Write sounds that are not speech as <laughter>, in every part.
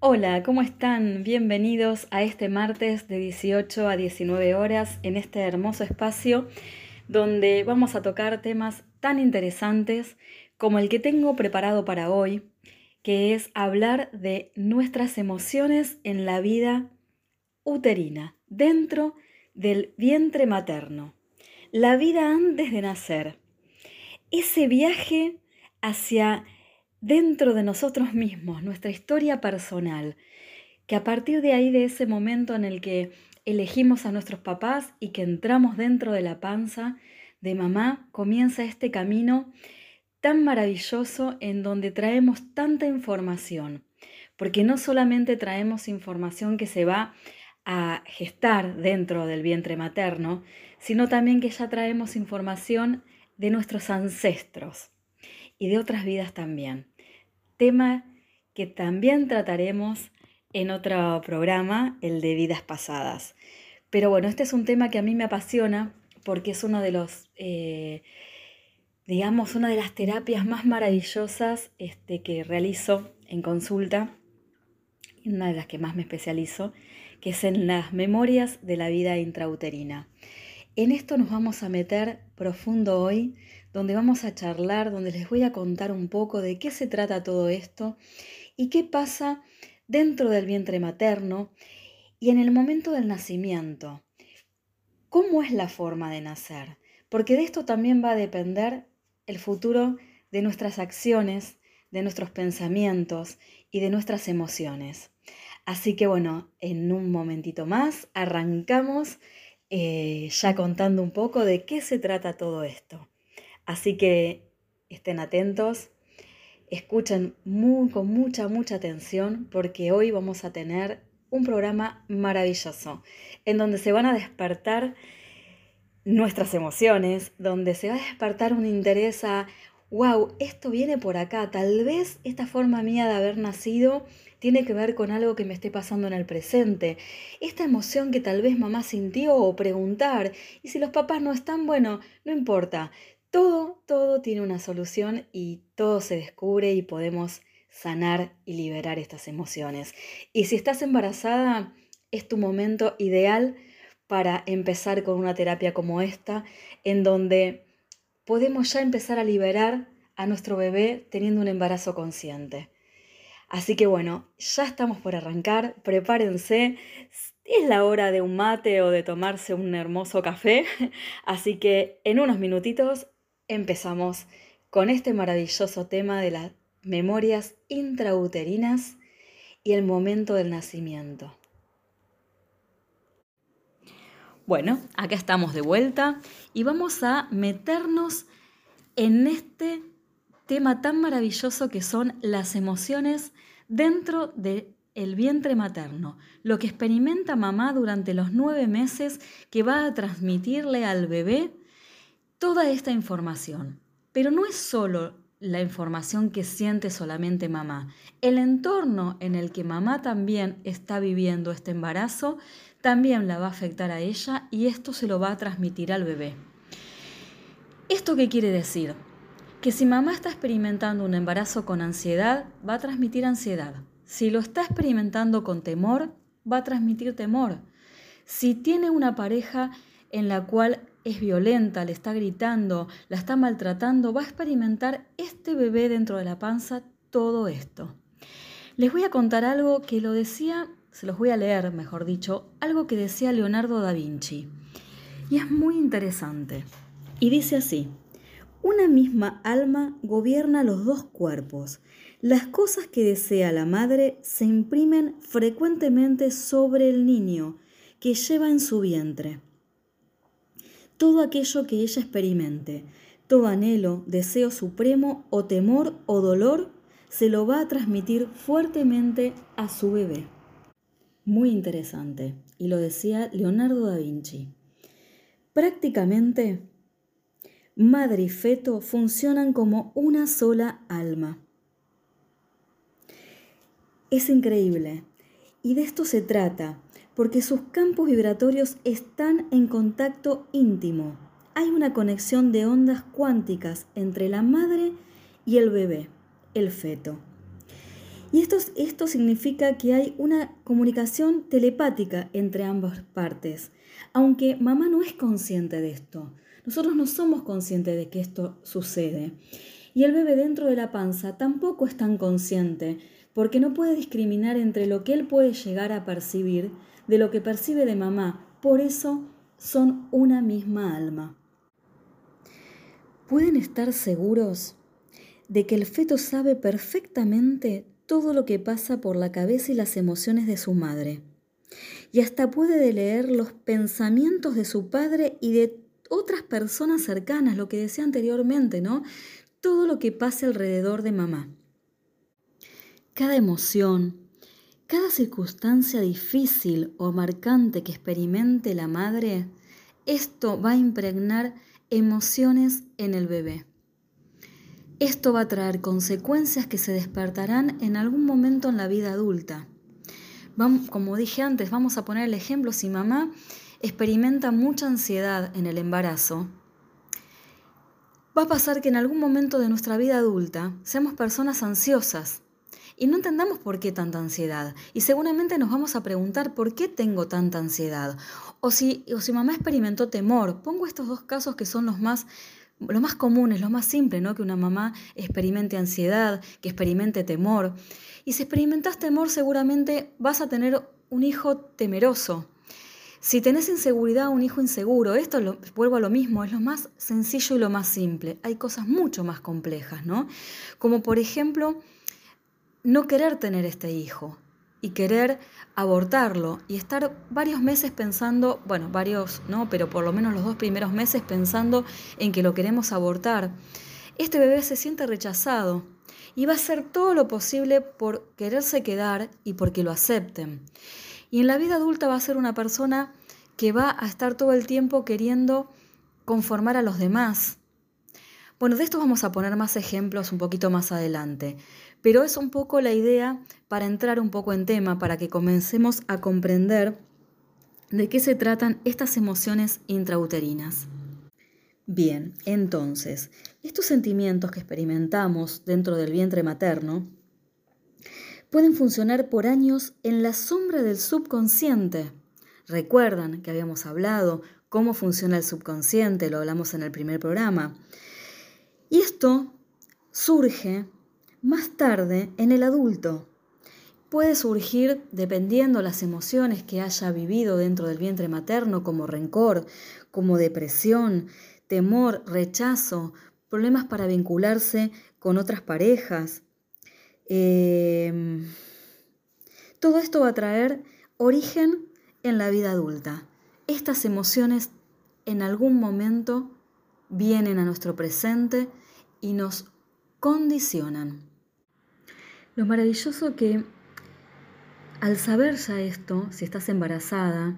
Hola, ¿cómo están? Bienvenidos a este martes de 18 a 19 horas en este hermoso espacio donde vamos a tocar temas tan interesantes como el que tengo preparado para hoy, que es hablar de nuestras emociones en la vida uterina, dentro del vientre materno, la vida antes de nacer, ese viaje hacia dentro de nosotros mismos, nuestra historia personal, que a partir de ahí, de ese momento en el que elegimos a nuestros papás y que entramos dentro de la panza de mamá, comienza este camino tan maravilloso en donde traemos tanta información, porque no solamente traemos información que se va a gestar dentro del vientre materno, sino también que ya traemos información de nuestros ancestros y de otras vidas también. Tema que también trataremos en otro programa, el de vidas pasadas. Pero bueno, este es un tema que a mí me apasiona porque es uno de los, eh, digamos, una de las terapias más maravillosas este, que realizo en consulta, una de las que más me especializo, que es en las memorias de la vida intrauterina. En esto nos vamos a meter profundo hoy, donde vamos a charlar, donde les voy a contar un poco de qué se trata todo esto y qué pasa dentro del vientre materno y en el momento del nacimiento. ¿Cómo es la forma de nacer? Porque de esto también va a depender el futuro de nuestras acciones, de nuestros pensamientos y de nuestras emociones. Así que bueno, en un momentito más arrancamos eh, ya contando un poco de qué se trata todo esto. Así que estén atentos, escuchen con mucha, mucha atención porque hoy vamos a tener un programa maravilloso en donde se van a despertar nuestras emociones, donde se va a despertar un interés a, wow, esto viene por acá, tal vez esta forma mía de haber nacido tiene que ver con algo que me esté pasando en el presente. Esta emoción que tal vez mamá sintió o preguntar. Y si los papás no están, bueno, no importa. Todo, todo tiene una solución y todo se descubre y podemos sanar y liberar estas emociones. Y si estás embarazada, es tu momento ideal para empezar con una terapia como esta, en donde podemos ya empezar a liberar a nuestro bebé teniendo un embarazo consciente. Así que bueno, ya estamos por arrancar, prepárense, es la hora de un mate o de tomarse un hermoso café, <laughs> así que en unos minutitos empezamos con este maravilloso tema de las memorias intrauterinas y el momento del nacimiento. Bueno, acá estamos de vuelta y vamos a meternos en este tema tan maravilloso que son las emociones dentro del el vientre materno, lo que experimenta mamá durante los nueve meses que va a transmitirle al bebé toda esta información. Pero no es solo la información que siente solamente mamá. El entorno en el que mamá también está viviendo este embarazo también la va a afectar a ella y esto se lo va a transmitir al bebé. ¿Esto qué quiere decir? Que si mamá está experimentando un embarazo con ansiedad, va a transmitir ansiedad. Si lo está experimentando con temor, va a transmitir temor. Si tiene una pareja en la cual es violenta, le está gritando, la está maltratando, va a experimentar este bebé dentro de la panza todo esto. Les voy a contar algo que lo decía, se los voy a leer, mejor dicho, algo que decía Leonardo da Vinci. Y es muy interesante. Y dice así, una misma alma gobierna los dos cuerpos. Las cosas que desea la madre se imprimen frecuentemente sobre el niño que lleva en su vientre todo aquello que ella experimente, todo anhelo, deseo supremo o temor o dolor, se lo va a transmitir fuertemente a su bebé. Muy interesante, y lo decía Leonardo da Vinci. Prácticamente, madre y feto funcionan como una sola alma. Es increíble, y de esto se trata, porque sus campos vibratorios están en contacto íntimo. Hay una conexión de ondas cuánticas entre la madre y el bebé, el feto. Y esto, esto significa que hay una comunicación telepática entre ambas partes, aunque mamá no es consciente de esto. Nosotros no somos conscientes de que esto sucede. Y el bebé dentro de la panza tampoco es tan consciente, porque no puede discriminar entre lo que él puede llegar a percibir de lo que percibe de mamá. Por eso son una misma alma. Pueden estar seguros de que el feto sabe perfectamente todo lo que pasa por la cabeza y las emociones de su madre. Y hasta puede leer los pensamientos de su padre y de otras personas cercanas, lo que decía anteriormente, ¿no? Todo lo que pase alrededor de mamá. Cada emoción, cada circunstancia difícil o marcante que experimente la madre, esto va a impregnar emociones en el bebé. Esto va a traer consecuencias que se despertarán en algún momento en la vida adulta. Como dije antes, vamos a poner el ejemplo, si mamá experimenta mucha ansiedad en el embarazo, va a pasar que en algún momento de nuestra vida adulta seamos personas ansiosas y no entendamos por qué tanta ansiedad. Y seguramente nos vamos a preguntar por qué tengo tanta ansiedad. O si, o si mamá experimentó temor. Pongo estos dos casos que son los más lo más común, lo más simple, ¿no? Que una mamá experimente ansiedad, que experimente temor. Y si experimentas temor, seguramente vas a tener un hijo temeroso. Si tenés inseguridad, un hijo inseguro, esto lo, vuelvo a lo mismo, es lo más sencillo y lo más simple. Hay cosas mucho más complejas, ¿no? Como por ejemplo, no querer tener este hijo y querer abortarlo y estar varios meses pensando, bueno, varios, no, pero por lo menos los dos primeros meses pensando en que lo queremos abortar. Este bebé se siente rechazado y va a hacer todo lo posible por quererse quedar y porque lo acepten. Y en la vida adulta va a ser una persona que va a estar todo el tiempo queriendo conformar a los demás. Bueno, de esto vamos a poner más ejemplos un poquito más adelante, pero es un poco la idea para entrar un poco en tema, para que comencemos a comprender de qué se tratan estas emociones intrauterinas. Bien, entonces, estos sentimientos que experimentamos dentro del vientre materno pueden funcionar por años en la sombra del subconsciente. Recuerdan que habíamos hablado cómo funciona el subconsciente, lo hablamos en el primer programa. Y esto surge más tarde en el adulto. Puede surgir dependiendo las emociones que haya vivido dentro del vientre materno, como rencor, como depresión, temor, rechazo, problemas para vincularse con otras parejas, Em, todo esto va a traer origen en la vida adulta. Estas emociones en algún momento vienen a nuestro presente y nos condicionan. Lo maravilloso que al saber ya esto, si estás embarazada,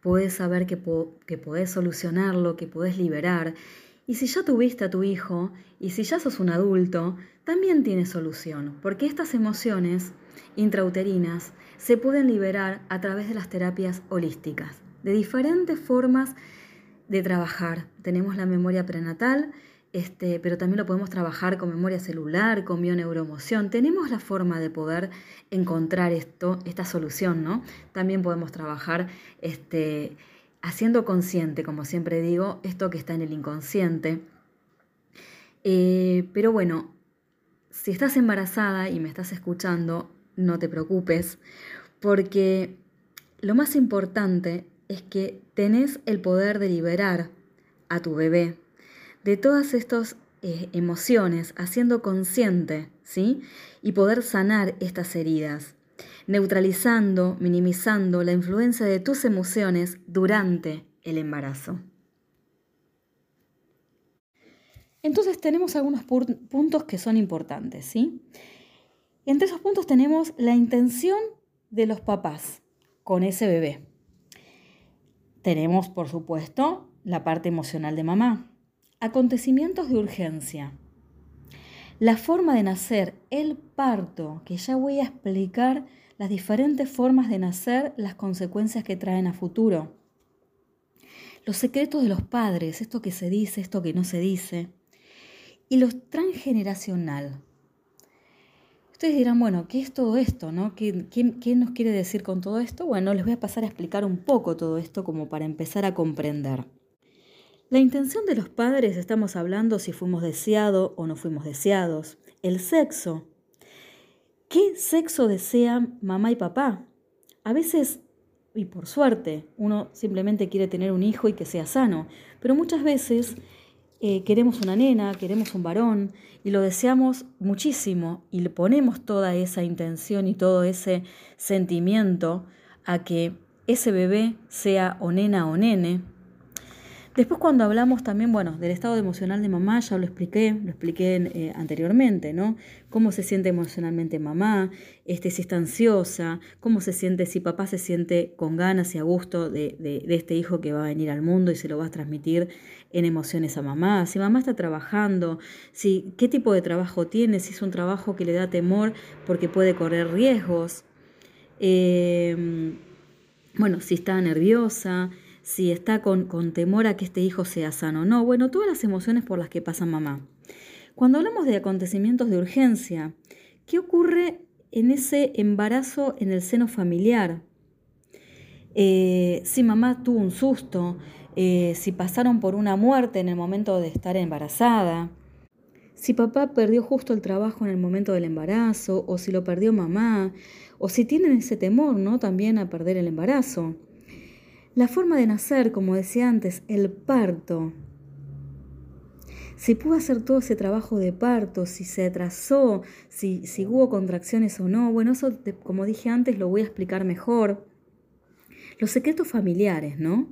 puedes saber que, que podés solucionarlo, que podés liberar. Y si ya tuviste a tu hijo, y si ya sos un adulto, también tiene solución, porque estas emociones intrauterinas se pueden liberar a través de las terapias holísticas, de diferentes formas de trabajar. Tenemos la memoria prenatal, este, pero también lo podemos trabajar con memoria celular, con bioneuroemoción. Tenemos la forma de poder encontrar esto, esta solución, ¿no? También podemos trabajar este, haciendo consciente, como siempre digo, esto que está en el inconsciente. Eh, pero bueno, si estás embarazada y me estás escuchando, no te preocupes, porque lo más importante es que tenés el poder de liberar a tu bebé de todas estas eh, emociones, haciendo consciente, ¿sí? Y poder sanar estas heridas, neutralizando, minimizando la influencia de tus emociones durante el embarazo. Entonces tenemos algunos puntos que son importantes, ¿sí? Entre esos puntos tenemos la intención de los papás con ese bebé. Tenemos, por supuesto, la parte emocional de mamá. Acontecimientos de urgencia. La forma de nacer, el parto, que ya voy a explicar las diferentes formas de nacer, las consecuencias que traen a futuro. Los secretos de los padres, esto que se dice, esto que no se dice y lo transgeneracional. Ustedes dirán, bueno, ¿qué es todo esto? No? ¿Qué, qué, nos quiere decir con todo esto? Bueno, les voy a pasar a explicar un poco todo esto como para empezar a comprender. La intención de los padres, estamos hablando si fuimos deseados o no fuimos deseados. El sexo. ¿Qué sexo desean mamá y papá? A veces, y por suerte, uno simplemente quiere tener un hijo y que sea sano, pero muchas veces eh, queremos una nena, queremos un varón y lo deseamos muchísimo y le ponemos toda esa intención y todo ese sentimiento a que ese bebé sea o nena o nene, Después cuando hablamos también, bueno, del estado emocional de mamá, ya lo expliqué, lo expliqué eh, anteriormente, ¿no? Cómo se siente emocionalmente mamá, este, si está ansiosa, cómo se siente, si papá se siente con ganas y a gusto de, de, este hijo que va a venir al mundo y se lo va a transmitir en emociones a mamá, si mamá está trabajando, si qué tipo de trabajo tiene, si es un trabajo que le da temor porque puede correr riesgos, em, bueno, si está nerviosa, si está con, temor a que este hijo sea sano. No, bueno, todas las emociones por las que pasa mamá. Cuando hablamos de acontecimientos de urgencia, ¿qué ocurre en ese embarazo en el seno familiar? Eh, si mamá tuvo un susto, eh, si pasaron por una muerte en el momento de estar embarazada, si papá perdió justo el trabajo en el momento del embarazo, o si lo perdió mamá, o si tienen ese temor, ¿no? También a perder el embarazo. La forma de nacer, como decía antes, el parto. Si pudo hacer todo ese trabajo de parto, si se atrasó, si, si hubo contracciones o no, bueno, eso, como dije antes, lo voy a explicar mejor. Los secretos familiares, ¿no?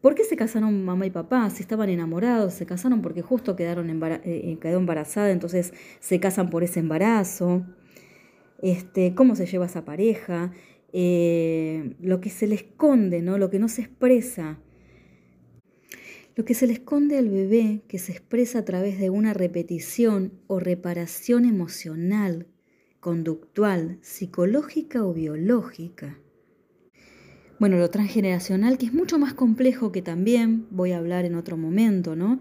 ¿Por qué se casaron mamá y papá? Si estaban enamorados, se casaron porque justo quedaron eh, eh, quedó embarazada, entonces se casan por ese embarazo. Este, ¿Cómo se lleva esa pareja? Eh, lo que se le esconde, ¿no? lo que no se expresa. Lo que se le esconde al bebé, que se expresa a través de una repetición o reparación emocional, conductual, psicológica o biológica. Bueno, lo transgeneracional, que es mucho más complejo, que también voy a hablar en otro momento, ¿no?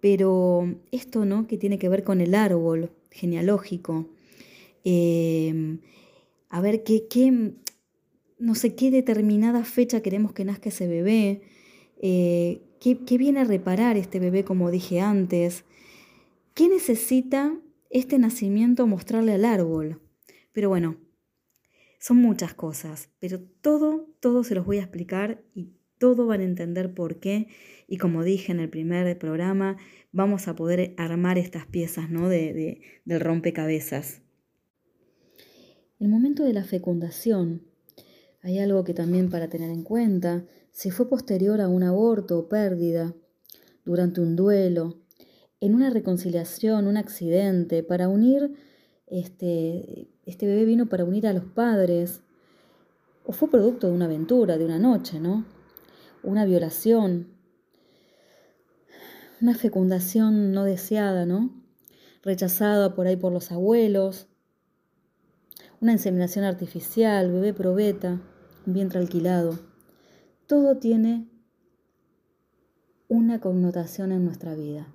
Pero esto, ¿no? Que tiene que ver con el árbol genealógico. Eh, a ver qué, qué, no sé qué determinada fecha queremos que nazca ese bebé, eh, ¿qué, viene a reparar este bebé como dije antes, qué necesita este nacimiento mostrarle al árbol. Pero bueno, son muchas cosas, pero todo, todo se los voy a explicar y todo van a entender por qué. Y como dije en el primer programa, vamos a poder armar estas piezas ¿no? de, del rompecabezas. El momento de la fecundación hay algo que también para tener en cuenta, si fue posterior a un aborto o pérdida, durante un duelo, en una reconciliación, un accidente, para unir, este, este bebé vino para unir a los padres, o fue producto de una aventura, de una noche, ¿no? Una violación, una fecundación no deseada, ¿no? Rechazada por ahí por los abuelos, una inseminación artificial, bebé probeta vientre alquilado. Todo tiene una connotación en nuestra vida.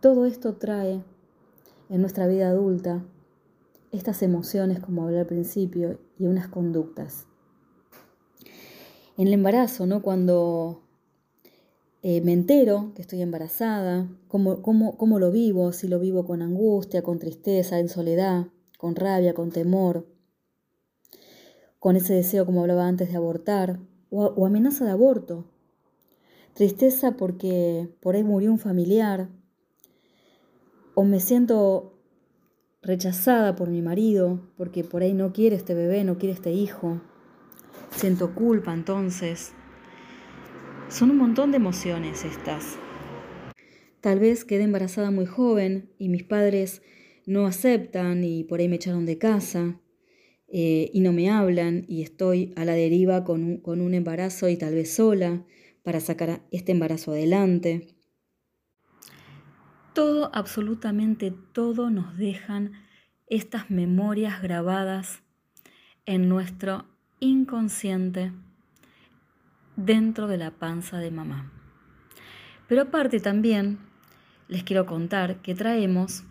Todo esto trae en nuestra vida adulta estas emociones, como hablé al principio, y unas conductas. En el embarazo, ¿no? Cuando eh, me entero que estoy embarazada, cómo, cómo, cómo lo vivo, si lo vivo con angustia, con tristeza, en soledad, con rabia, con temor, con ese deseo, como hablaba antes, de abortar, o, amenaza de aborto. Tristeza porque por ahí murió un familiar, o me siento rechazada por mi marido, porque por ahí no quiere este bebé, no quiere este hijo. Siento culpa entonces. Son un montón de emociones estas. Tal vez quedé embarazada muy joven y mis padres no aceptan y por ahí me echaron de casa. Eh, y no me hablan y estoy a la deriva con un, con un embarazo y tal vez sola para sacar este embarazo adelante. Todo, absolutamente todo nos dejan estas memorias grabadas en nuestro inconsciente dentro de la panza de mamá. Pero aparte también les quiero contar que traemos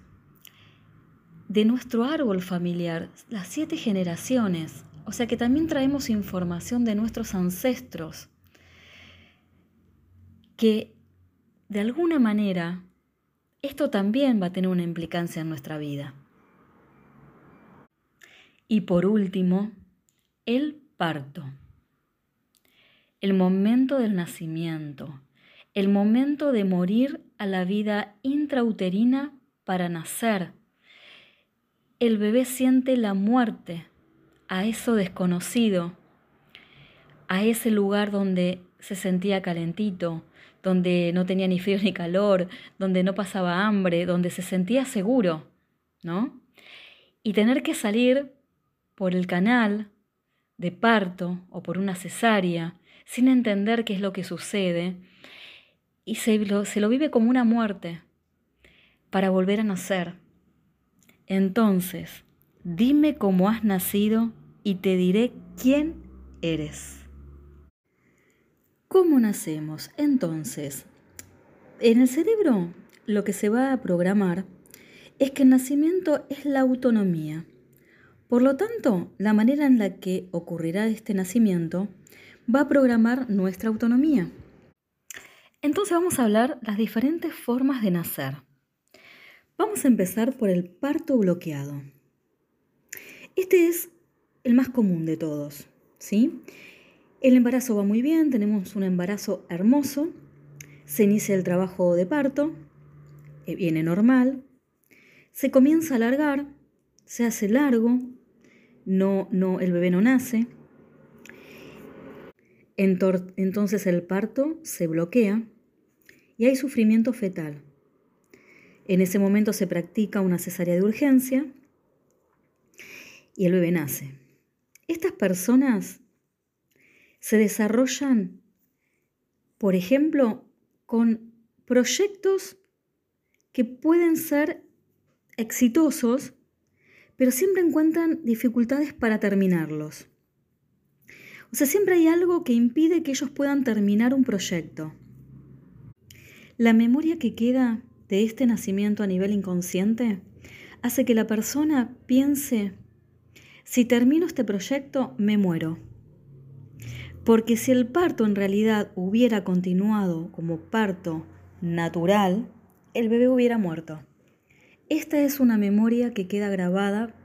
de nuestro árbol familiar, las siete generaciones. O sea que también traemos información de nuestros ancestros, que de alguna manera esto también va a tener una implicancia en nuestra vida. Y por último, el parto. El momento del nacimiento, el momento de morir a la vida intrauterina para nacer. El bebé siente la muerte a eso desconocido, a ese lugar donde se sentía calentito, donde no tenía ni frío ni calor, donde no pasaba hambre, donde se sentía seguro, ¿no? Y tener que salir por el canal de parto o por una cesárea, sin entender qué es lo que sucede, y se lo, se lo vive como una muerte para volver a nacer. Entonces, dime cómo has nacido y te diré quién eres. ¿Cómo nacemos? Entonces, en el cerebro lo que se va a programar es que el nacimiento es la autonomía. Por lo tanto, la manera en la que ocurrirá este nacimiento va a programar nuestra autonomía. Entonces vamos a hablar las diferentes formas de nacer. Vamos a empezar por el parto bloqueado. Este es el más común de todos, ¿sí? El embarazo va muy bien, tenemos un embarazo hermoso, se inicia el trabajo de parto, eh, viene normal, se comienza a alargar, se hace largo, no, no, el bebé no nace, entonces el parto se bloquea y hay sufrimiento fetal. En ese momento se practica una cesárea de urgencia y el bebé nace. Estas personas se desarrollan, por ejemplo, con proyectos que pueden ser exitosos, pero siempre encuentran dificultades para terminarlos. O sea, siempre hay algo que impide que ellos puedan terminar un proyecto. La memoria que queda de este nacimiento a nivel inconsciente hace que la persona piense, si termino este proyecto, me muero. Porque si el parto en realidad hubiera continuado como parto natural, el bebé hubiera muerto. Esta es una memoria que queda grabada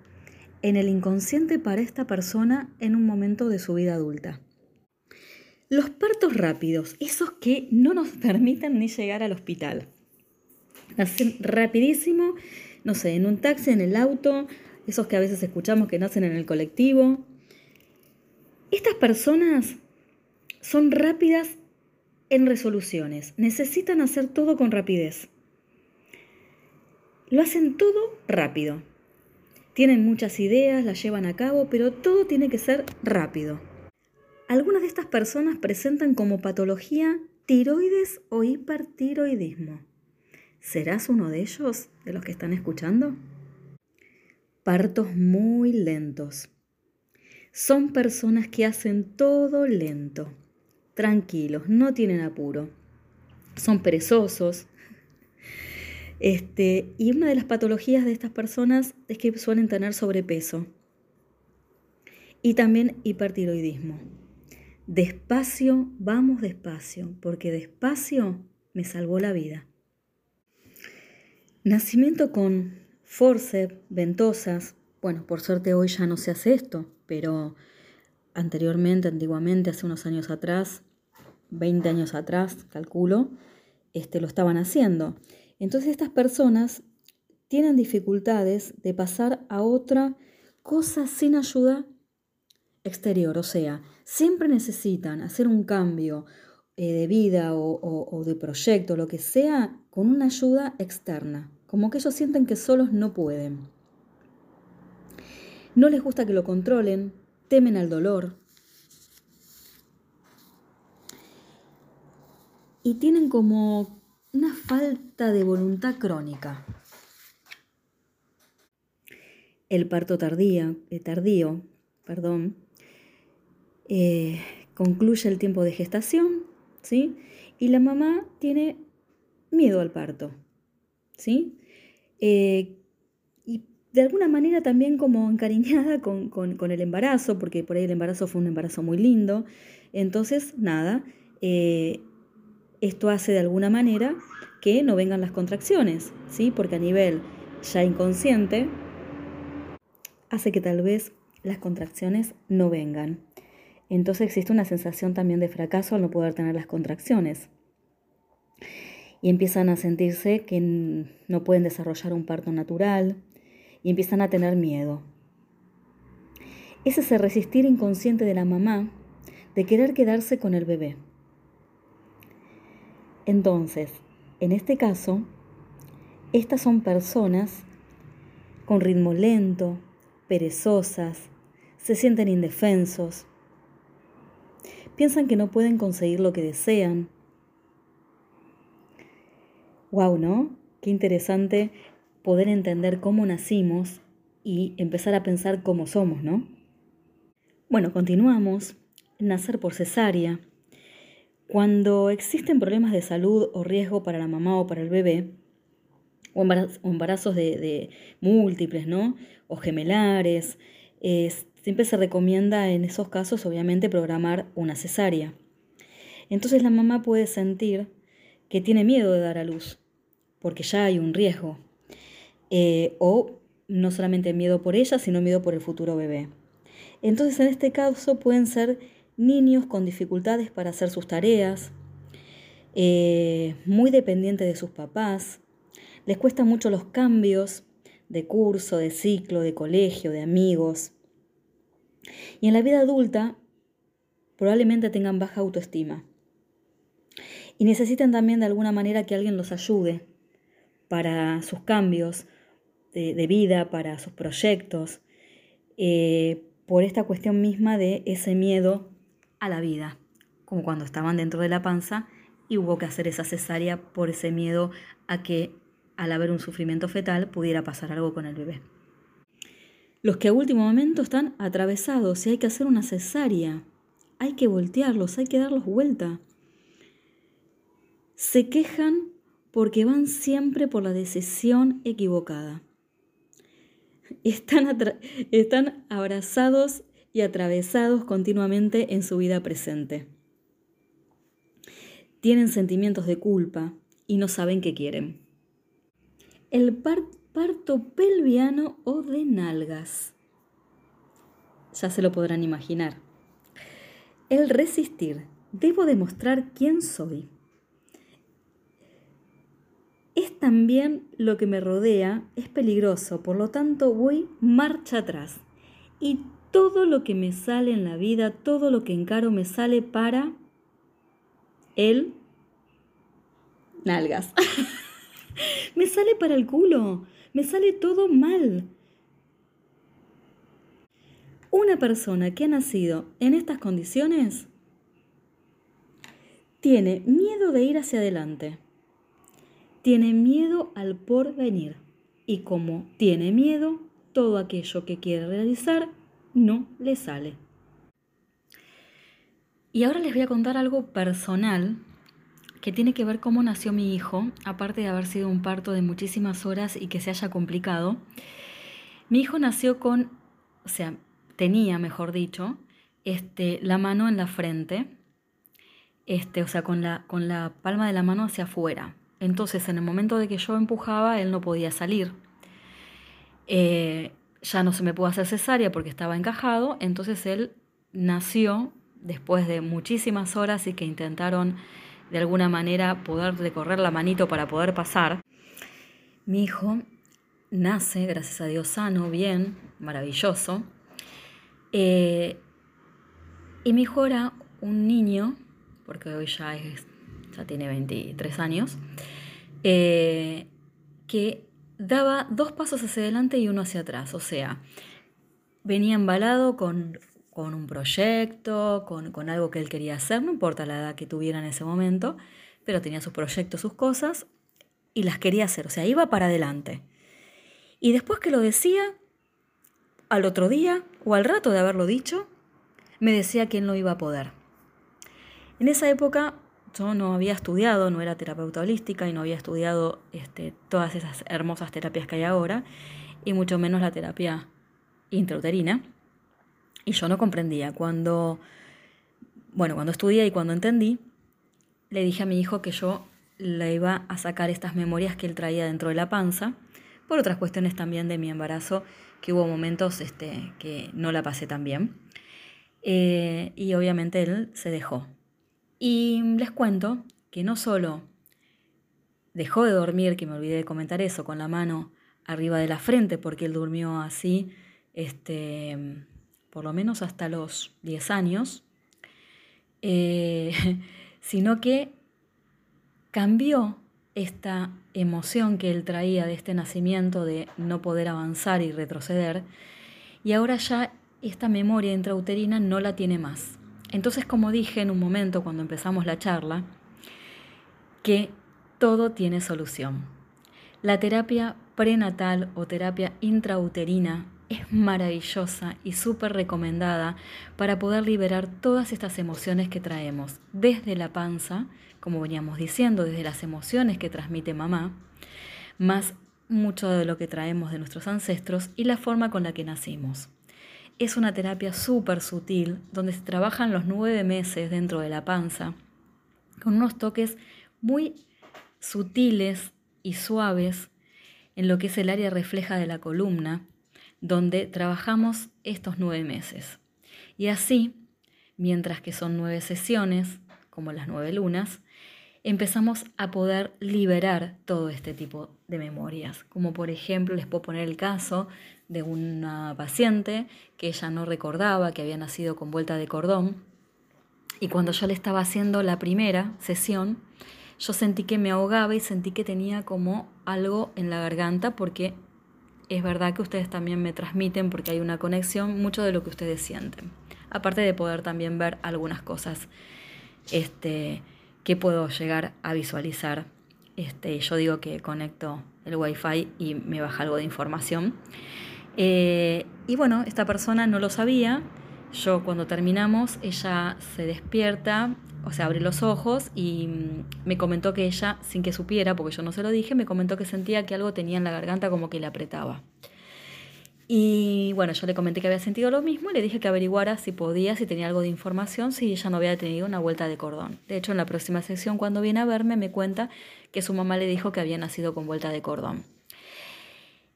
en el inconsciente para esta persona en un momento de su vida adulta. Los partos rápidos, esos que no nos <laughs> permiten ni llegar al hospital. Nacen rapidísimo, no sé, en un taxi, en el auto, esos que a veces escuchamos que nacen en el colectivo. Estas personas son rápidas en resoluciones, necesitan hacer todo con rapidez. Lo hacen todo rápido. Tienen muchas ideas, las llevan a cabo, pero todo tiene que ser rápido. Algunas de estas personas presentan como patología tiroides o hipertiroidismo. ¿Serás uno de ellos, de los que están escuchando? Partos muy lentos. Son personas que hacen todo lento tranquilos, no tienen apuro, son perezosos. Este, y una de las patologías de estas personas es que suelen tener sobrepeso y también hipertiroidismo. Despacio, vamos despacio, porque despacio me salvó la vida. Nacimiento con forceps, ventosas. Bueno, por suerte hoy ya no se hace esto, pero anteriormente, antiguamente, hace unos años atrás, 20 años atrás, calculo, este, lo estaban haciendo. Entonces estas personas tienen dificultades de pasar a otra cosa sin ayuda exterior, o sea, siempre necesitan hacer un cambio eh, de vida o, de proyecto, lo que sea, con una ayuda externa, como que ellos sienten que solos no pueden. No les gusta que lo controlen, temen al dolor, y tienen como una falta de voluntad crónica. El parto tardía, eh, tardío perdón, eh, concluye el tiempo de gestación, ¿sí? Y la mamá tiene miedo al parto, ¿sí? Eh, y de alguna manera también como encariñada con, el embarazo, porque por ahí el embarazo fue un embarazo muy lindo. Entonces, nada, eh, esto hace de alguna manera que no vengan las contracciones, ¿sí? Porque a nivel ya inconsciente hace que tal vez las contracciones no vengan. Entonces existe una sensación también de fracaso al no poder tener las contracciones. Y empiezan a sentirse que no pueden desarrollar un parto natural y empiezan a tener miedo. Es ese resistir inconsciente de la mamá de querer quedarse con el bebé. Entonces, en este caso, estas son personas con ritmo lento, perezosas, se sienten indefensos, piensan que no pueden conseguir lo que desean. Wow, ¿no? Qué interesante poder entender cómo nacimos y empezar a pensar cómo somos, ¿no? Bueno, continuamos. Nacer por cesárea. Cuando existen problemas de salud o riesgo para la mamá o para el bebé, o embarazos de, múltiples, ¿no? O gemelares, siempre se recomienda en esos casos, obviamente, programar una cesárea. Entonces la mamá puede sentir que tiene miedo de dar a luz, porque ya hay un riesgo. Eh, o no solamente miedo por ella, sino miedo por el futuro bebé. Entonces en este caso pueden ser niños con dificultades para hacer sus tareas, eh, muy dependientes de sus papás, les cuesta mucho los cambios de curso, de ciclo, de colegio, de amigos. Y en la vida adulta probablemente tengan baja autoestima. Y necesitan también de alguna manera que alguien los ayude para sus cambios de, vida, para sus proyectos, eh, por esta cuestión misma de ese miedo a la vida, como cuando estaban dentro de la panza y hubo que hacer esa cesárea por ese miedo a que al haber un sufrimiento fetal, pudiera pasar algo con el bebé. Los que a último momento están atravesados y hay que hacer una cesárea, hay que voltearlos, hay que darlos vuelta. Se quejan porque van siempre por la decisión equivocada. Están, están abrazados y atravesados continuamente en su vida presente. Tienen sentimientos de culpa y no saben qué quieren el parto pelviano o de nalgas. Ya se lo podrán imaginar. El resistir. Debo demostrar quién soy. Es también lo que me rodea, es peligroso, por lo tanto voy marcha atrás. Y todo lo que me sale en la vida, todo lo que encaro me sale para el nalgas. <laughs> me sale para el culo, me sale todo mal. Una persona que ha nacido en estas condiciones tiene miedo de ir hacia adelante, tiene miedo al porvenir y como tiene miedo, todo aquello que quiere realizar no le sale. Y ahora les voy a contar algo personal que tiene que ver cómo nació mi hijo, aparte de haber sido un parto de muchísimas horas y que se haya complicado. Mi hijo nació con, o sea, tenía, mejor dicho, este, la mano en la frente, este, o sea, con la, con la palma de la mano hacia afuera. Entonces, en el momento de que yo empujaba, él no podía salir. Eh, ya no se me pudo hacer cesárea porque estaba encajado, entonces él nació después de muchísimas horas y que intentaron de alguna manera poder recorrer la manito para poder pasar. Mi hijo nace, gracias a Dios, sano, bien, maravilloso. Eh, y mi hijo era un niño, porque hoy ya, es, ya tiene 23 años, eh, que daba dos pasos hacia adelante y uno hacia atrás. O sea, venía embalado con con un proyecto, con, algo que él quería hacer, no importa la edad que tuviera en ese momento, pero tenía sus proyectos, sus cosas, y las quería hacer, o sea, iba para adelante. Y después que lo decía, al otro día o al rato de haberlo dicho, me decía que él no iba a poder. En esa época yo no había estudiado, no era terapeuta holística y no había estudiado este, todas esas hermosas terapias que hay ahora. y mucho menos la terapia intrauterina. Y yo no comprendía. Cuando, bueno, cuando estudié y cuando entendí, le dije a mi hijo que yo le iba a sacar estas memorias que él traía dentro de la panza, por otras cuestiones también de mi embarazo, que hubo momentos este, que no la pasé tan bien. Eh, y obviamente él se dejó. Y les cuento que no solo dejó de dormir, que me olvidé de comentar eso, con la mano arriba de la frente, porque él durmió así, este, por lo menos hasta los 10 años, eh, <laughs> sino que cambió esta emoción que él traía de este nacimiento de no poder avanzar y retroceder, y ahora ya esta memoria intrauterina no la tiene más. Entonces, como dije en un momento cuando empezamos la charla, que todo tiene solución. La terapia prenatal o terapia intrauterina es maravillosa y súper recomendada para poder liberar todas estas emociones que traemos desde la panza, como veníamos diciendo, desde las emociones que transmite mamá, más mucho de lo que traemos de nuestros ancestros y la forma con la que nacimos. Es una terapia súper sutil donde se trabajan los nueve meses dentro de la panza con unos toques muy sutiles y suaves en lo que es el área refleja de la columna, donde trabajamos estos nueve meses. Y así, mientras que son nueve sesiones, como las nueve lunas, empezamos a poder liberar todo este tipo de memorias. Como por ejemplo, les puedo poner el caso de una paciente que ella no recordaba que había nacido con vuelta de cordón. Y cuando yo le estaba haciendo la primera sesión, yo sentí que me ahogaba y sentí que tenía como algo en la garganta porque es verdad que ustedes también me transmiten porque hay una conexión mucho de lo que ustedes sienten. Aparte de poder también ver algunas cosas este, que puedo llegar a visualizar. Este, yo digo que conecto el wifi y me baja algo de información. Eh, y bueno, esta persona no lo sabía. Yo cuando terminamos, ella se despierta o sea, abre los ojos y mm, me comentó que ella, sin que supiera, porque yo no se lo dije, me comentó que sentía que algo tenía en la garganta como que le apretaba. Y bueno, yo le comenté que había sentido lo mismo y le dije que averiguara si podía, si tenía algo de información, si ella no había tenido una vuelta de cordón. De hecho, en la próxima sección, cuando viene a verme, me cuenta que su mamá le dijo que había nacido con vuelta de cordón.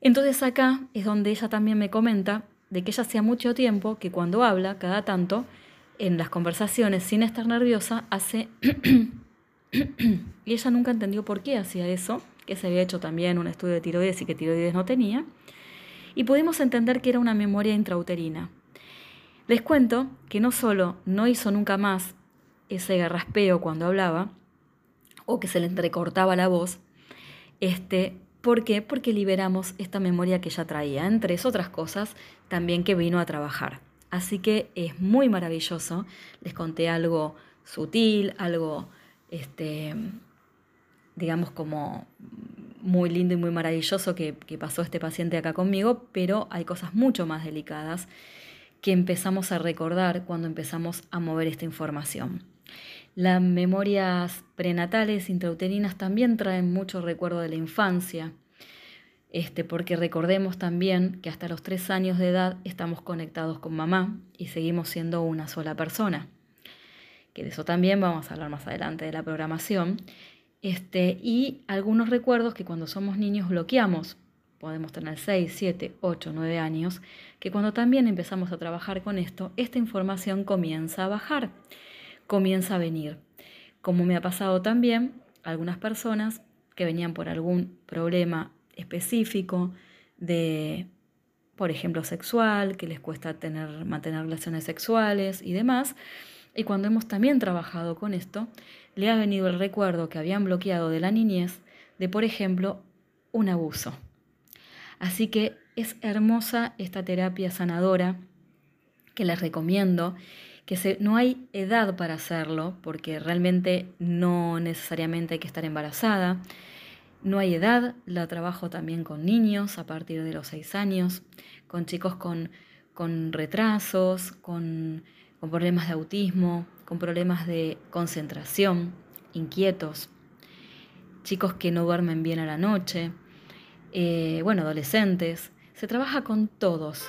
Entonces acá es donde ella también me comenta de que ella hacía mucho tiempo que cuando habla, cada tanto, en las conversaciones, sin estar nerviosa, hace... <clears throat> y ella nunca entendió por qué hacía eso, que se había hecho también un estudio de tiroides y que tiroides no tenía, y pudimos entender que era una memoria intrauterina. Les cuento que no solo no hizo nunca más ese garraspeo cuando hablaba, o que se le entrecortaba la voz, este, ¿por qué? Porque liberamos esta memoria que ella traía, entre otras cosas, también que vino a trabajar. Así que es muy maravilloso. Les conté algo sutil, algo, este, digamos, como muy lindo y muy maravilloso que, que pasó este paciente acá conmigo, pero hay cosas mucho más delicadas que empezamos a recordar cuando empezamos a mover esta información. Las memorias prenatales intrauterinas también traen mucho recuerdo de la infancia, este, porque recordemos también que hasta los tres años de edad estamos conectados con mamá y seguimos siendo una sola persona. Que de eso también vamos a hablar más adelante de la programación. Este, y algunos recuerdos que cuando somos niños bloqueamos, podemos tener 6, 7, 8, 9 años, que cuando también empezamos a trabajar con esto, esta información comienza a bajar, comienza a venir. Como me ha pasado también, algunas personas que venían por algún problema específico de, por ejemplo, sexual, que les cuesta tener, mantener relaciones sexuales y demás. Y cuando hemos también trabajado con esto, le ha venido el recuerdo que habían bloqueado de la niñez de, por ejemplo, un abuso. Así que es hermosa esta terapia sanadora que les recomiendo, que no hay edad para hacerlo, porque realmente no necesariamente hay que estar embarazada. No hay edad, la trabajo también con niños a partir de los seis años, con chicos con, con retrasos, con, problemas de autismo, con problemas de concentración, inquietos, chicos que no duermen bien a la noche, eh, bueno, adolescentes. Se trabaja con todos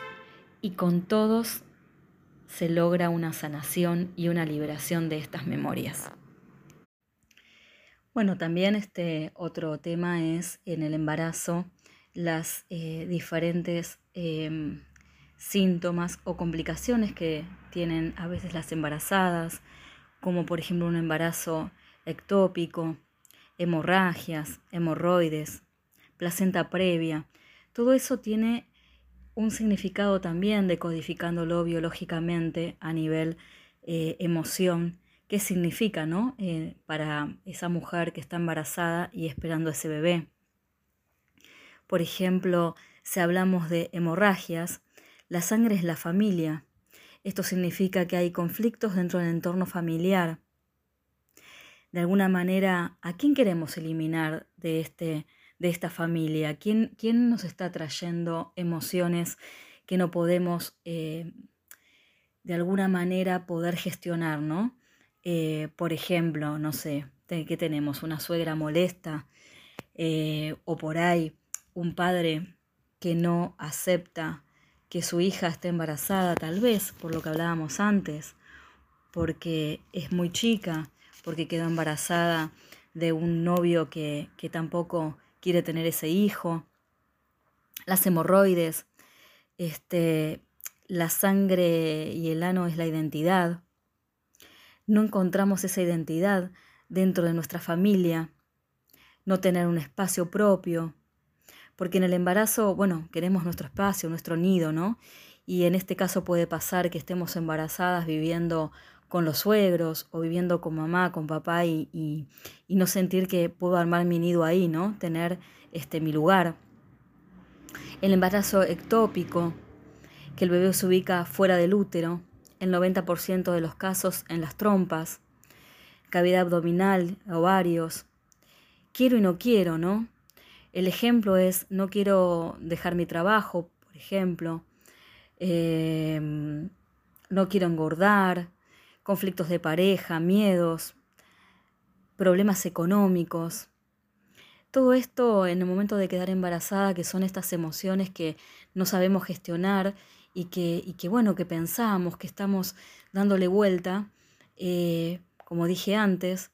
y con todos se logra una sanación y una liberación de estas memorias. Bueno, también este otro tema es en el embarazo las eh, diferentes em, síntomas o complicaciones que tienen a veces las embarazadas, como por ejemplo un embarazo ectópico, hemorragias, hemorroides, placenta previa. Todo eso tiene un significado también decodificándolo biológicamente a nivel eh, emoción, qué significa ¿no? Eh, para esa mujer que está embarazada y esperando ese bebé. Por ejemplo, si hablamos de hemorragias, la sangre es la familia. Esto significa que hay conflictos dentro del entorno familiar. De alguna manera, ¿a quién queremos eliminar de, este, de esta familia? ¿Quién, ¿Quién, nos está trayendo emociones que no podemos eh, de alguna manera poder gestionar, ¿no? Eh, por ejemplo, no sé, ¿qué tenemos? Una suegra molesta eh, o por ahí un padre que no acepta que su hija esté embarazada, tal vez por lo que hablábamos antes, porque es muy chica, porque quedó embarazada de un novio que, que tampoco quiere tener ese hijo, las hemorroides, este, la sangre y el ano es la identidad. No encontramos esa identidad dentro de nuestra familia, no tener un espacio propio, porque en el embarazo, bueno, queremos nuestro espacio, nuestro nido, ¿no? Y en este caso puede pasar que estemos embarazadas viviendo con los suegros o viviendo con mamá, con papá y, y, no sentir que puedo armar mi nido ahí, ¿no? Tener este, mi lugar. El embarazo ectópico, que el bebé se ubica fuera del útero, el 90% de los casos en las trompas, cavidad abdominal, ovarios. Quiero y no quiero, ¿no? El ejemplo es, no quiero dejar mi trabajo, por ejemplo, em, no quiero engordar, conflictos de pareja, miedos, problemas económicos. Todo esto en el momento de quedar embarazada, que son estas emociones que no sabemos gestionar y que, y que bueno, que pensamos, que estamos dándole vuelta, eh, como dije antes,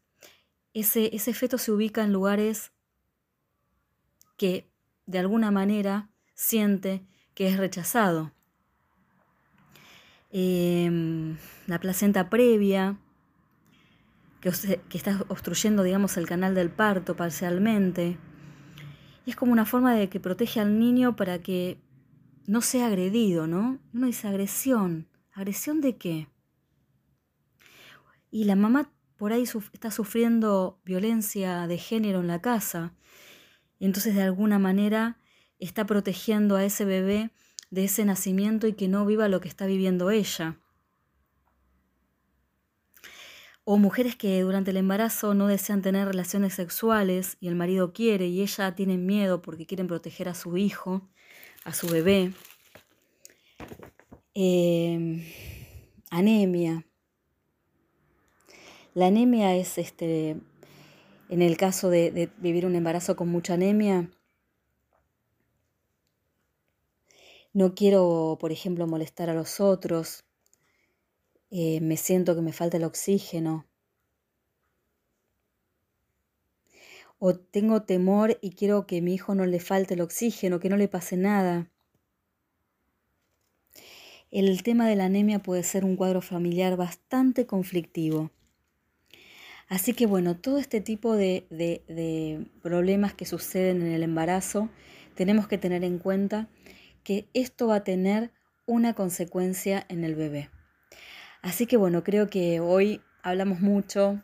ese, ese feto se ubica en lugares que de alguna manera siente que es rechazado. Em, la placenta previa, que, que, está obstruyendo, digamos, el canal del parto parcialmente. Es como una forma de que protege al niño para que no sea agredido, ¿no? Uno dice agresión. ¿Agresión de qué? Y la mamá por ahí está sufriendo violencia de género en la casa entonces de alguna manera está protegiendo a ese bebé de ese nacimiento y que no viva lo que está viviendo ella. O mujeres que durante el embarazo no desean tener relaciones sexuales y el marido quiere y ella tiene miedo porque quieren proteger a su hijo, a su bebé. Em, anemia. La anemia es este, en el caso de, vivir un embarazo con mucha anemia, no quiero, por ejemplo, molestar a los otros, eh, me siento que me falta el oxígeno, o tengo temor y quiero que a mi hijo no le falte el oxígeno, que no le pase nada. El tema de la anemia puede ser un cuadro familiar bastante conflictivo. Así que bueno, todo este tipo de, problemas que suceden en el embarazo, tenemos que tener en cuenta que esto va a tener una consecuencia en el bebé. Así que bueno, creo que hoy hablamos mucho,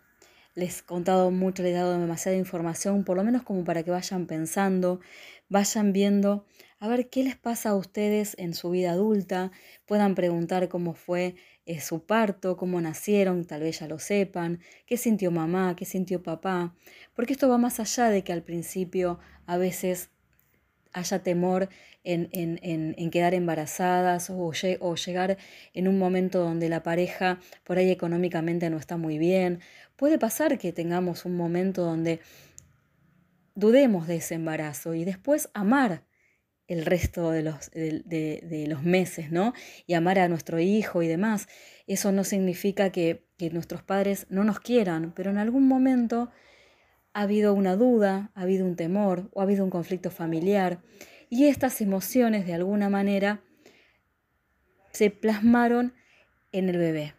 les he contado mucho, les he dado demasiada información, por lo menos como para que vayan pensando, vayan viendo a ver qué les pasa a ustedes en su vida adulta, puedan preguntar cómo fue eh, su parto, cómo nacieron, tal vez ya lo sepan, qué sintió mamá, qué sintió papá, porque esto va más allá de que al principio a veces haya temor en, en, quedar embarazadas o, o, llegar en un momento donde la pareja por ahí económicamente no está muy bien. Puede pasar que tengamos un momento donde dudemos de ese embarazo y después amar el resto de los, de, los meses, ¿no? Y amar a nuestro hijo y demás. Eso no significa que nuestros padres no nos quieran, pero en algún momento ha habido una duda, ha habido un temor o ha habido un conflicto familiar y estas emociones de alguna manera se plasmaron en el bebé.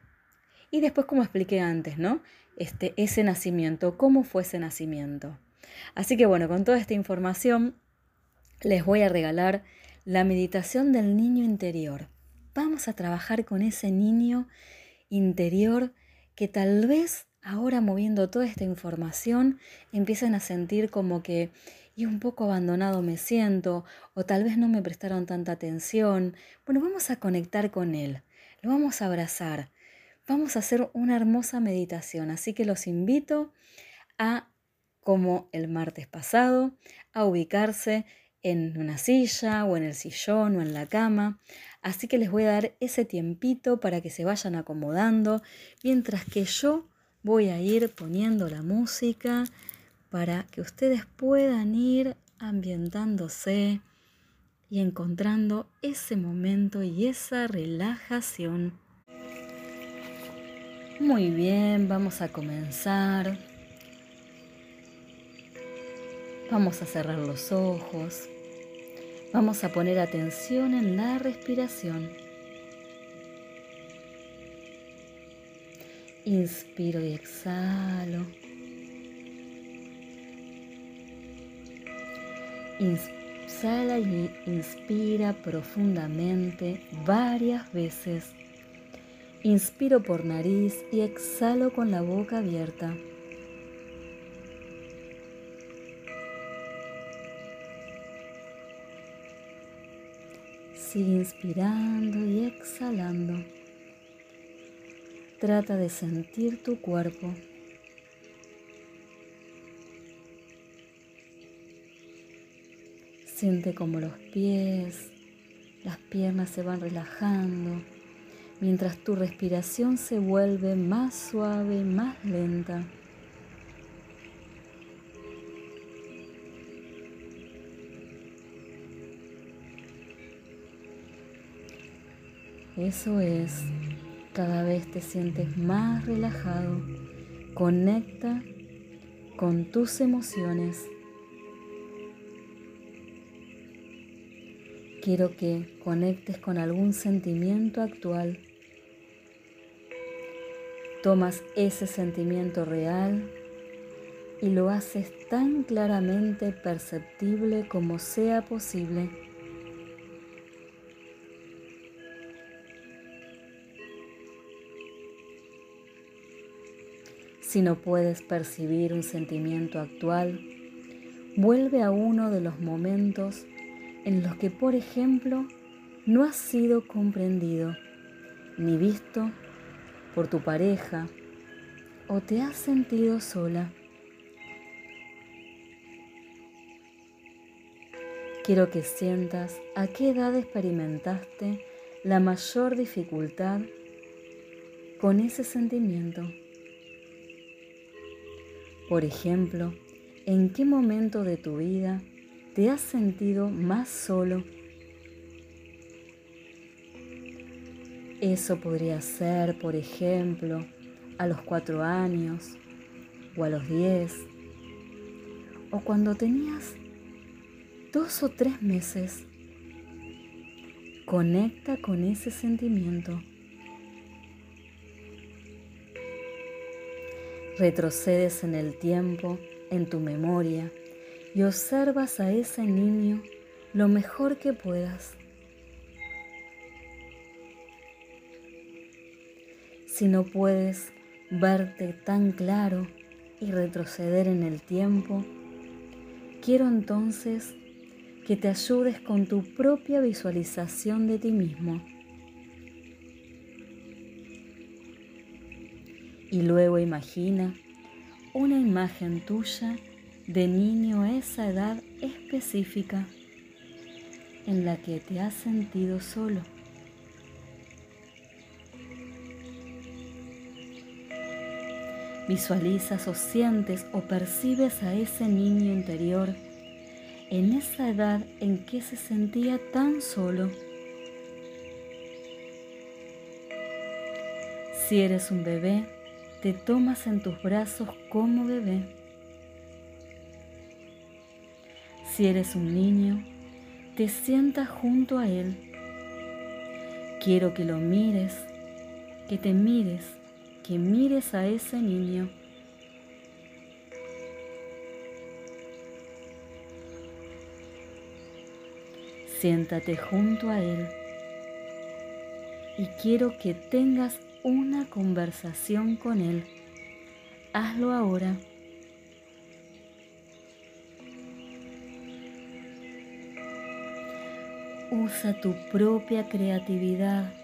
Y después, como expliqué antes, ¿no? Este, ese nacimiento, cómo fue ese nacimiento. Así que bueno, con toda esta información les voy a regalar la meditación del niño interior. Vamos a trabajar con ese niño interior que tal vez ahora moviendo toda esta información empiecen a sentir como que y un poco abandonado me siento o tal vez no me prestaron tanta atención. Bueno, vamos a conectar con él, lo vamos a abrazar, vamos a hacer una hermosa meditación, así que los invito a, como el martes pasado, a ubicarse en una silla o en el sillón o en la cama. Así que les voy a dar ese tiempito para que se vayan acomodando, mientras que yo voy a ir poniendo la música para que ustedes puedan ir ambientándose y encontrando ese momento y esa relajación. Muy bien, vamos a comenzar. Vamos a cerrar los ojos. Vamos a poner atención en la respiración. Inspiro y exhalo. Inhala y inspira profundamente varias veces. Inspiro por nariz y exhalo con la boca abierta. Sigue inspirando y exhalando. Trata de sentir tu cuerpo. Siente como los pies, las piernas se van relajando mientras tu respiración se vuelve más suave más lenta. Eso es, cada vez te sientes más relajado. Conecta con tus emociones. Quiero que conectes con algún sentimiento actual. Tomas ese sentimiento real y lo haces tan claramente perceptible como sea posible. Si no puedes percibir un sentimiento actual, vuelve a uno de los momentos en los que, por ejemplo, no has sido comprendido ni visto por tu pareja o te has sentido sola. Quiero que sientas a qué edad experimentaste la mayor dificultad con ese sentimiento. Por ejemplo, ¿en qué momento de tu vida te has sentido más solo? Eso podría ser, por ejemplo, a los cuatro años o a los diez o cuando tenías dos o tres meses. Conecta con ese sentimiento. Retrocedes en el tiempo, en tu memoria, y observas a ese niño lo mejor que puedas. Si no puedes verte tan claro y retroceder en el tiempo, quiero entonces que te ayudes con tu propia visualización de ti mismo. Y luego imagina una imagen tuya de niño a esa edad específica en la que te has sentido solo. Visualizas o sientes o percibes a ese niño interior en esa edad en que se sentía tan solo. Si eres un bebé, te tomas en tus brazos como bebé. Si eres un niño, te sientas junto a él. Quiero que lo mires, que te mires, que mires a ese niño. Siéntate junto a él y quiero que tengas una conversación con Él. Hazlo ahora. Usa tu propia creatividad.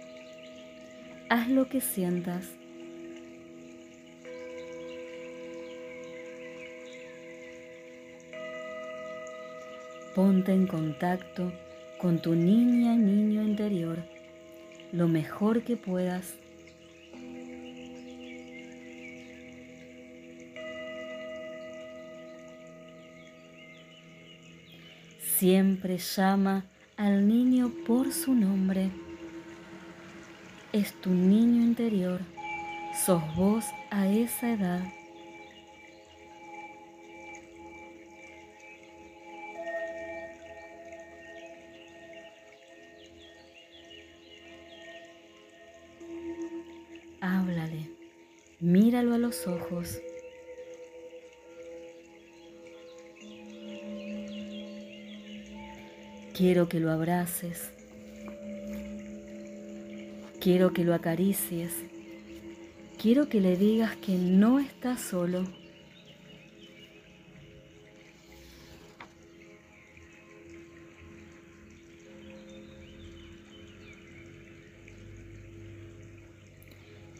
Haz lo que sientas. Ponte en contacto con tu niña, niño interior, lo mejor que puedas. Siempre llama al niño por su nombre. Es tu niño interior, sos vos a esa edad. Háblale, míralo a los ojos. Quiero que lo abraces. Quiero que lo acaricies. Quiero que le digas que no estás solo.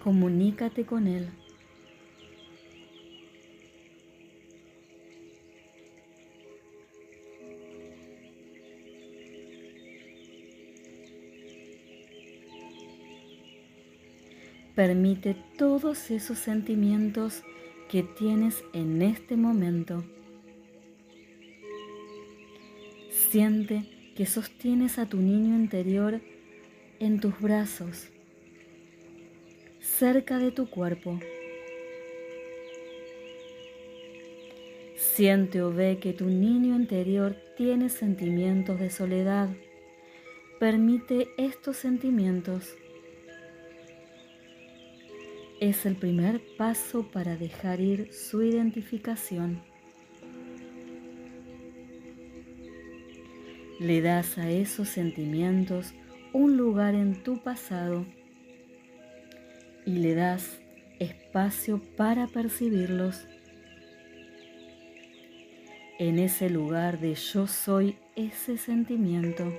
Comunícate con él. Permite todos esos sentimientos que tienes en este momento. Siente que sostienes a tu niño interior en tus brazos, cerca de tu cuerpo. Siente o ve que tu niño interior tiene sentimientos de soledad. Permite estos sentimientos es el primer paso para dejar ir su identificación. Le das a esos sentimientos un lugar en tu pasado y le das espacio para percibirlos. En ese lugar de yo soy ese sentimiento.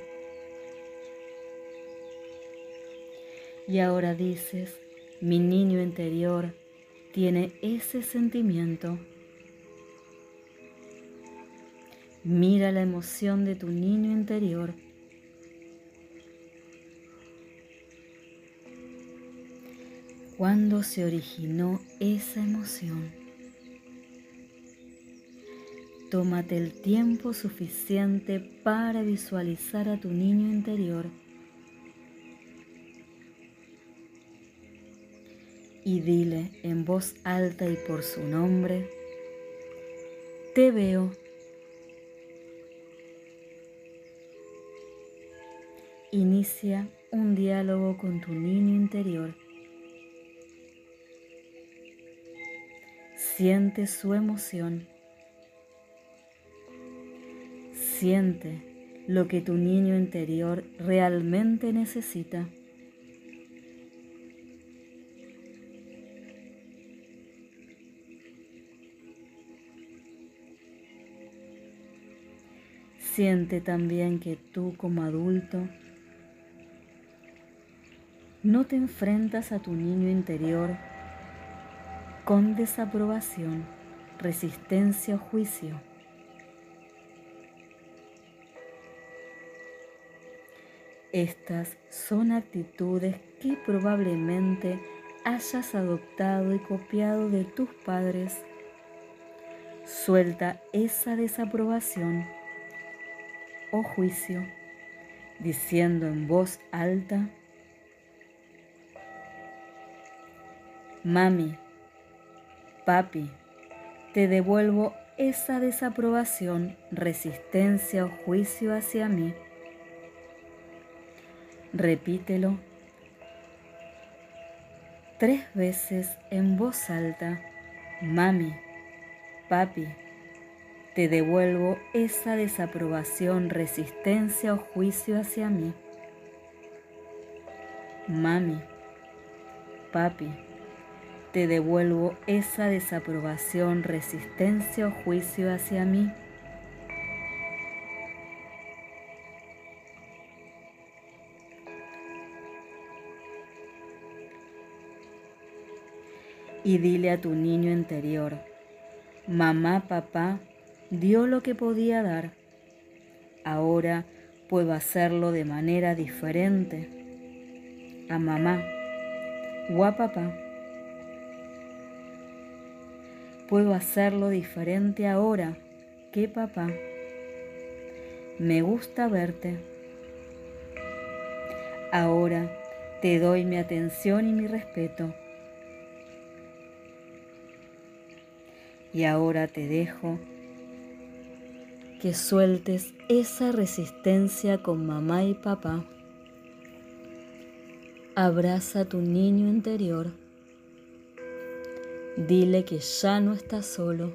Y ahora dices, mi niño interior tiene ese sentimiento. Mira la emoción de tu niño interior. ¿Cuándo se originó esa emoción? Tómate el tiempo suficiente para visualizar a tu niño interior y dile en voz alta y por su nombre, te veo. Inicia un diálogo con tu niño interior. Siente su emoción. Siente lo que tu niño interior realmente necesita. Siente también que tú como adulto no te enfrentas a tu niño interior con desaprobación, resistencia o juicio. Estas son actitudes que probablemente hayas adoptado y copiado de tus padres. Suelta esa desaprobación o juicio, diciendo en voz alta, Mami, papi, te devuelvo esa desaprobación, resistencia o juicio hacia mí. Repítelo tres veces en voz alta. Mami, papi, te devuelvo esa desaprobación, resistencia o juicio hacia mí. Mami, papi, te devuelvo esa desaprobación, resistencia o juicio hacia mí. Y dile a tu niño interior, mamá, papá, dio lo que podía dar. Ahora puedo hacerlo de manera diferente. A mamá o a papá Puedo hacerlo diferente ahora que papá. Me gusta verte. Ahora te doy mi atención y mi respeto. Y ahora te dejo que sueltes esa resistencia con mamá y papá. Abraza a tu niño interior Dile que ya no estás solo,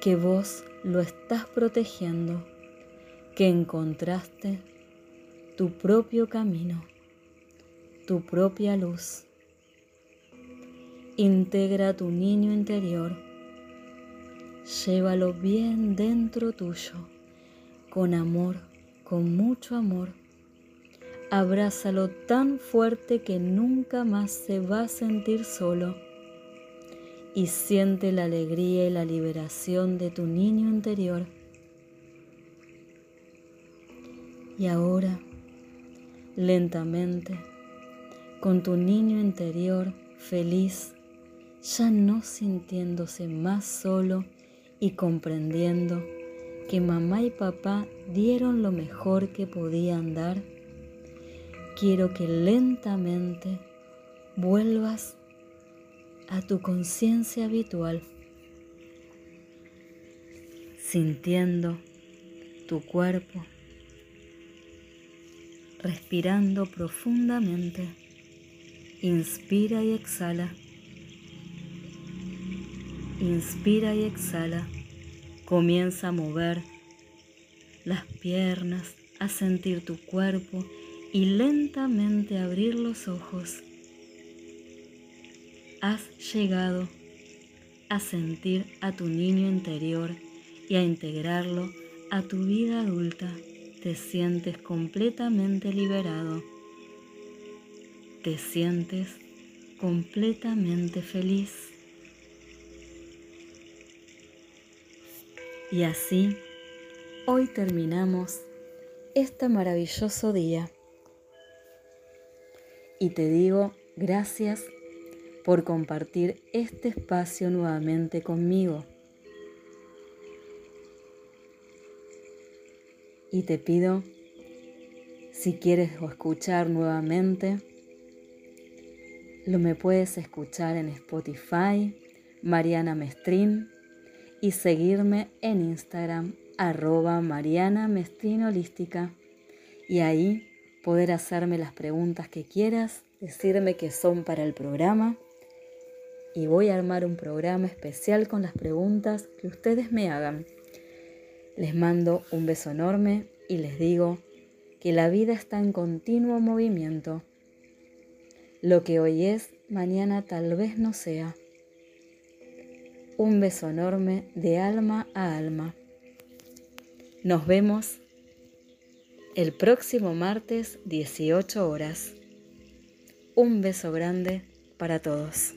que vos lo estás protegiendo, que encontraste tu propio camino, tu propia luz. Integra tu niño interior, llévalo bien dentro tuyo, con amor, con mucho amor Abrázalo tan fuerte que nunca más se va a sentir solo y siente la alegría y la liberación de tu niño interior. Y ahora, lentamente, con tu niño interior feliz, ya no sintiéndose más solo y comprendiendo que mamá y papá dieron lo mejor que podían dar, quiero que lentamente vuelvas a tu conciencia habitual, sintiendo tu cuerpo, respirando profundamente. Inspira y exhala. Inspira y exhala. Comienza a mover las piernas, a sentir tu cuerpo y lentamente abrir los ojos. Has llegado a sentir a tu niño interior y a integrarlo a tu vida adulta. Te sientes completamente liberado. Te sientes completamente feliz. Y así, hoy terminamos este maravilloso día y te digo gracias por compartir este espacio nuevamente conmigo. Y te pido, si quieres escuchar nuevamente, lo me puedes escuchar en Spotify, Mariana Mestrín, y seguirme en Instagram, arroba Mariana Mestrín Holística. Y ahí poder hacerme las preguntas que quieras, decirme que son para el programa y voy a armar un programa especial con las preguntas que ustedes me hagan. Les mando un beso enorme y les digo que la vida está en continuo movimiento. Lo que hoy es, mañana tal vez no sea. Un beso enorme de alma a alma. Nos vemos el próximo martes 18 horas. Un beso grande para todos.